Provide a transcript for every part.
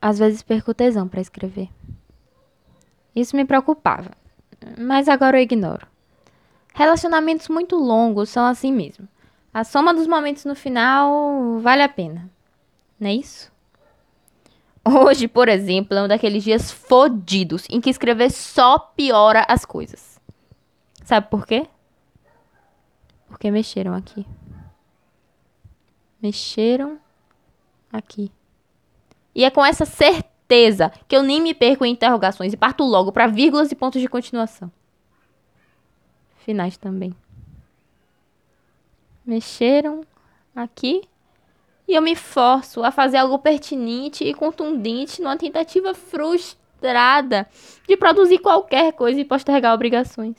às vezes perco o tesão para escrever. Isso me preocupava, mas agora eu ignoro. Relacionamentos muito longos são assim mesmo. A soma dos momentos no final vale a pena. Não é isso? Hoje, por exemplo, é um daqueles dias fodidos em que escrever só piora as coisas. Sabe por quê? Porque mexeram aqui. Mexeram aqui. E é com essa certeza que eu nem me perco em interrogações e parto logo para vírgulas e pontos de continuação. Finais também. Mexeram aqui e eu me forço a fazer algo pertinente e contundente numa tentativa frustrada de produzir qualquer coisa e postergar obrigações.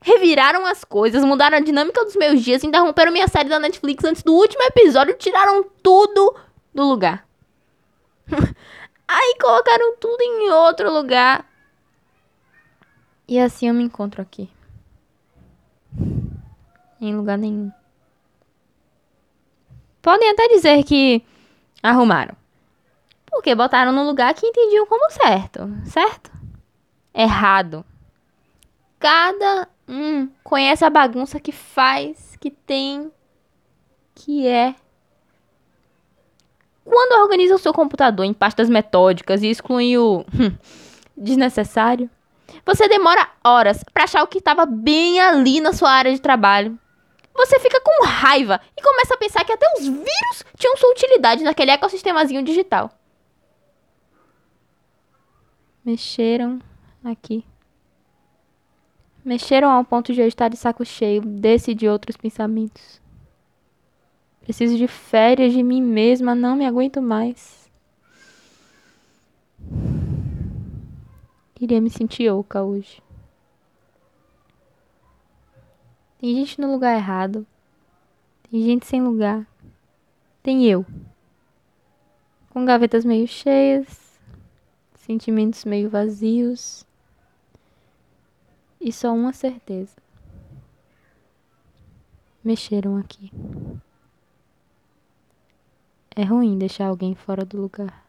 Reviraram as coisas, mudaram a dinâmica dos meus dias, interromperam minha série da Netflix antes do último episódio, tiraram tudo do lugar. Aí colocaram tudo em outro lugar. E assim eu me encontro aqui. Em lugar nenhum. Podem até dizer que arrumaram. Porque botaram no lugar que entendiam como certo, certo? Errado. Cada um conhece a bagunça que faz, que tem, que é. Quando organiza o seu computador em pastas metódicas e exclui o hum, desnecessário, você demora horas para achar o que estava bem ali na sua área de trabalho. Você fica com raiva e começa a pensar que até os vírus tinham sua utilidade naquele ecossistemazinho digital. Mexeram aqui. Mexeram ao ponto de eu estar de saco cheio desse e de outros pensamentos. Preciso de férias de mim mesma, não me aguento mais. Queria me sentir oca hoje. Tem gente no lugar errado. Tem gente sem lugar. Tem eu. Com gavetas meio cheias, sentimentos meio vazios. E só uma certeza. Mexeram aqui. É ruim deixar alguém fora do lugar.